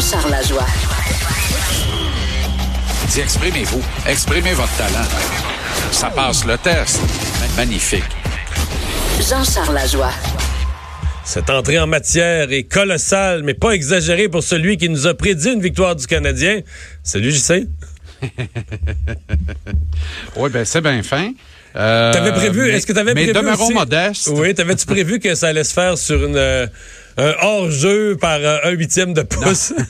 Jean-Charles Lajoie. Dis, exprimez-vous. Exprimez votre talent. Ça passe le test. Magnifique. Jean-Charles Lajoie. Cette entrée en matière est colossale, mais pas exagérée pour celui qui nous a prédit une victoire du Canadien. Salut, JC. oui, ben c'est bien fin. Euh, t'avais prévu, est-ce que t'avais prévu Mais demeurons modestes. Oui, t'avais-tu prévu que ça allait se faire sur une, euh, un hors-jeu par euh, un huitième de pouce?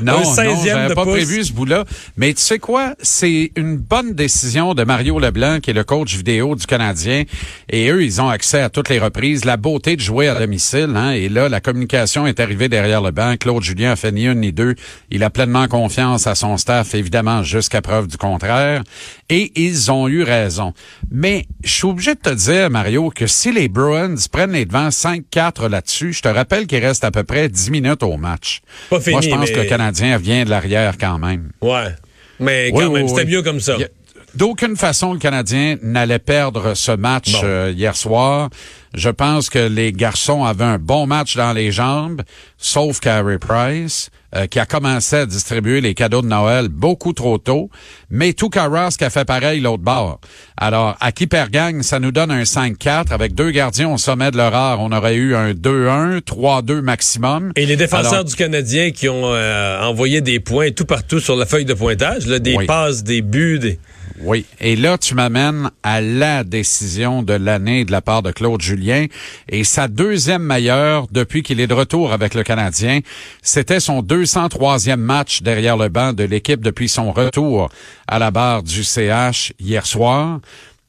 Non, Un non, 16e j'avais pas pouce. prévu ce bout-là. Mais tu sais quoi? C'est une bonne décision de Mario Leblanc, qui est le coach vidéo du Canadien. Et eux, ils ont accès à toutes les reprises. La beauté de jouer à domicile. Hein? Et là, la communication est arrivée derrière le banc. Claude Julien a fait ni une ni deux. Il a pleinement confiance à son staff, évidemment, jusqu'à preuve du contraire. Et ils ont eu raison. Mais je suis obligé de te dire, Mario, que si les Bruins prennent les devants 5-4 là-dessus, je te rappelle qu'il reste à peu près 10 minutes au match. Pas Moi, fini, je pense mais- que le Canadien vient de l'arrière quand même. ouais. Mais quand oui, même, c'était oui. mieux comme ça. Il D'aucune façon, le Canadien n'allait perdre ce match euh, hier soir. Je pense que les garçons avaient un bon match dans les jambes, sauf Carey Price, euh, qui a commencé à distribuer les cadeaux de Noël beaucoup trop tôt. Mais tout Ross qui a fait pareil l'autre bord. Alors, à qui perd gagne, ça nous donne un 5-4. Avec deux gardiens au sommet de leur art, on aurait eu un 2-1, 3-2 maximum. Et les défenseurs Alors, du Canadien qui ont euh, envoyé des points tout partout sur la feuille de pointage, là, des Oui. passes, des buts, des... Oui. Et là, tu m'amènes à la décision de l'année de la part de Claude Julien. Et sa deuxième meilleure depuis qu'il est de retour avec le Canadien. C'était son 203e match derrière le banc de l'équipe depuis son retour à la barre du CH hier soir.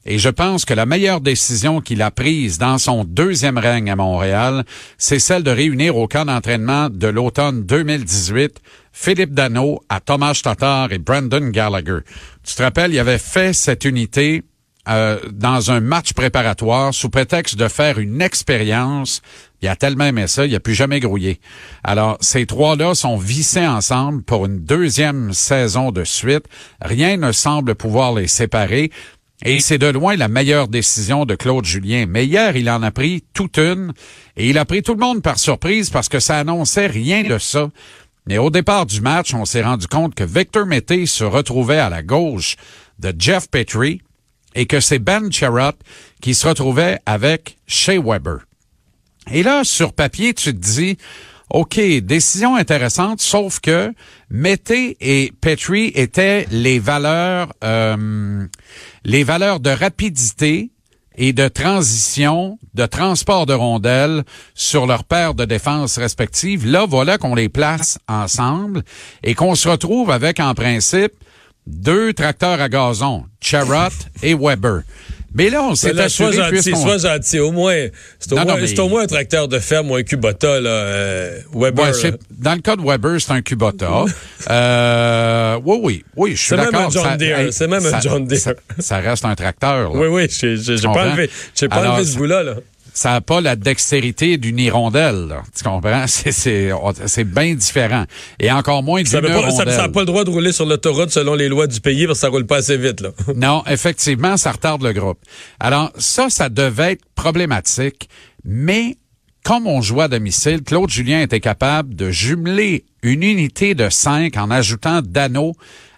Et je pense que la meilleure décision qu'il a prise dans son deuxième règne à Montréal, c'est celle de réunir au camp d'entraînement de l'automne 2018 Philippe Dano à Thomas Tatar et Brandon Gallagher. Tu te rappelles, il avait fait cette unité euh, dans un match préparatoire sous prétexte de faire une expérience. Il a tellement aimé ça, il a plus jamais grouillé. Alors, ces trois-là sont vissés ensemble pour une deuxième saison de suite. Rien ne semble pouvoir les séparer. Et c'est de loin la meilleure décision de Claude Julien. Mais hier, il en a pris toute une. Et il a pris tout le monde par surprise parce que ça annonçait rien de ça. Mais au départ du match, on s'est rendu compte que Victor Mété se retrouvait à la gauche de Jeff Petrie et que c'est Ben Sherratt qui se retrouvait avec Shea Weber. Et là, sur papier, tu te dis, OK, décision intéressante, sauf que Mété et Petrie étaient les valeurs, euh, les valeurs de rapidité et de transition, de transport de rondelles sur leur paire de défense respective. Là, voilà qu'on les place ensemble et qu'on se retrouve avec, en principe, deux tracteurs à gazon, Charrot et Weber. Mais là, on s'est sois assuré gentil, puisqu'on- sois gentil. Au moins, c'est au, mais- c'est au moins un tracteur de ferme ou un Kubota, là, euh, Weber. Ouais, dans le cas de Weber, c'est un Kubota. euh, oui, oui, oui, je suis C'est même d'accord. un John Deere, c'est même un ça- John Deere. Ça, ça reste un tracteur. là. Oui, oui, j'ai pas enlevé, j'ai pas enlevé ce bout-là, là. Ça n'a pas la dextérité d'une hirondelle. là. Tu comprends? C'est, c'est, on- c'est bien différent. Et encore moins d'une Ça n'a pas, ça- hirondelle. ça a pas le droit de rouler sur l'autoroute selon les lois du pays parce que ça roule pas assez vite, là. Non, effectivement, ça retarde le groupe. Alors, ça, ça devait être problématique, mais comme on jouait à domicile, Claude Julien était capable de jumeler une unité de cinq en ajoutant Dano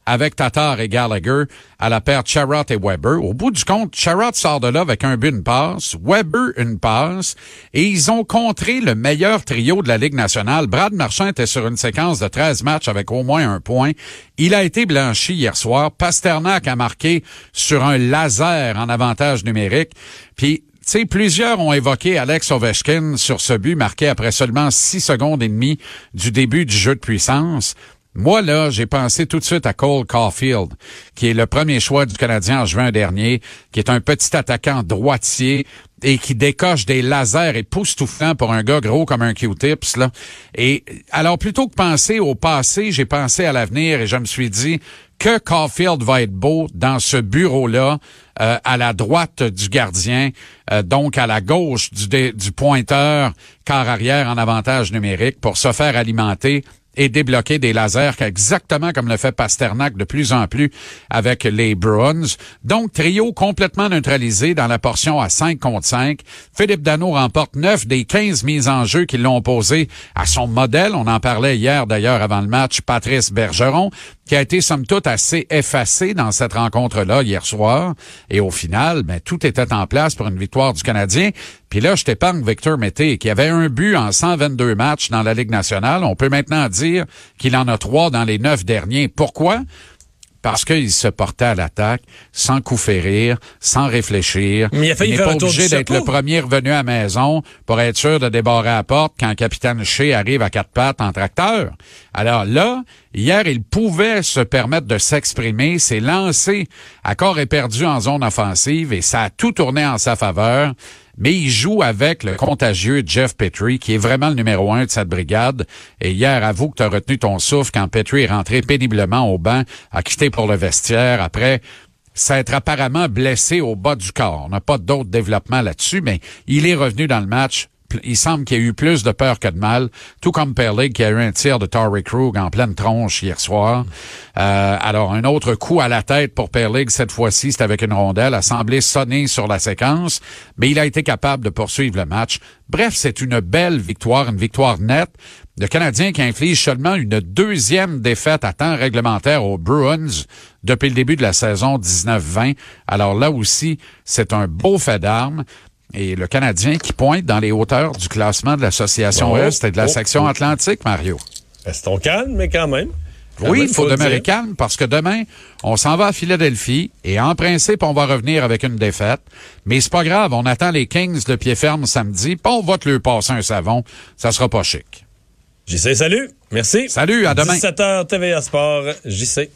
avec Tatar et Gallagher à la paire Charrot et Weber. Au bout du compte, Charrot sort de là avec un but, une passe, Weber une passe, et ils ont contré le meilleur trio de la Ligue nationale. Brad Marchand était sur une séquence de 13 matchs avec au moins un point. Il a été blanchi hier soir. Pasternak a marqué sur un laser en avantage numérique. Puis tu sais, plusieurs ont évoqué Alex Ovechkin sur ce but marqué après seulement six secondes et demie du début du jeu de puissance. Moi, là, j'ai pensé tout de suite à Cole Caulfield, qui est le premier choix du Canadien en juin dernier, qui est un petit attaquant droitier et qui décoche des lasers époustouflants pour un gars gros comme un Q-tips, là. Et alors, plutôt que penser au passé, j'ai pensé à l'avenir et je me suis dit que Caulfield va être beau dans ce bureau-là, euh, à la droite du gardien, euh, donc à la gauche du, du pointeur, quart arrière en avantage numérique, pour se faire alimenter et débloquer des lasers, exactement comme le fait Pasternak de plus en plus avec les Bruins. Donc, trio complètement neutralisé dans la portion à 5 contre 5. Philippe Dano remporte 9 des 15 mises en jeu qui l'ont posé à son modèle. On en parlait hier d'ailleurs avant le match, Patrice Bergeron, qui a été somme toute assez effacé dans cette rencontre-là hier soir. Et au final, ben, tout était en place pour une victoire du Canadien. Puis là, je t'épargne Victor Mété, qui avait un but en 122 matchs dans la Ligue nationale. On peut maintenant dire qu'il en a trois dans les neuf derniers. Pourquoi? parce qu'il se portait à l'attaque sans coup férir, sans réfléchir. Mais il, a failli n'est pas obligé d'être le premier revenu à la maison pour être sûr de débarrer la porte quand capitaine Shea arrive à quatre pattes en tracteur. Alors là, hier, il pouvait se permettre de s'exprimer, s'est lancé à corps perdu en zone offensive et ça a tout tourné en sa faveur mais il joue avec le contagieux Jeff Petrie, qui est vraiment le numéro un de cette brigade. Et hier, avoue que tu as retenu ton souffle quand Petrie est rentré péniblement au banc, a quitté pour le vestiaire après s'être apparemment blessé au bas du corps. On n'a pas d'autres développements là-dessus, mais il est revenu dans le match il semble qu'il y a eu plus de peur que de mal, tout comme Perlig qui a eu un tir de Torrey Krug en pleine tronche hier soir. Euh, alors, un autre coup à la tête pour Perlig, cette fois-ci, c'est avec une rondelle, a semblé sonner sur la séquence, mais il a été capable de poursuivre le match. Bref, c'est une belle victoire, une victoire nette. Le Canadien qui inflige seulement une deuxième défaite à temps réglementaire aux Bruins depuis le début de la saison 19-20. Alors là aussi, c'est un beau fait d'armes. Et le Canadien qui pointe dans les hauteurs du classement de l'Association Ouest et de la oh, section oh. Atlantique, Mario. Restons calmes, mais quand même. oui, il faut, demeurer calme parce que demain, on s'en va à Philadelphie et en principe, on va revenir avec une défaite. Mais c'est pas grave, on attend les Kings de pied ferme samedi, puis on va te leur passer un savon. Ça sera pas chic. JC, salut. Merci. Salut, à demain. 17h TVA Sport, JC.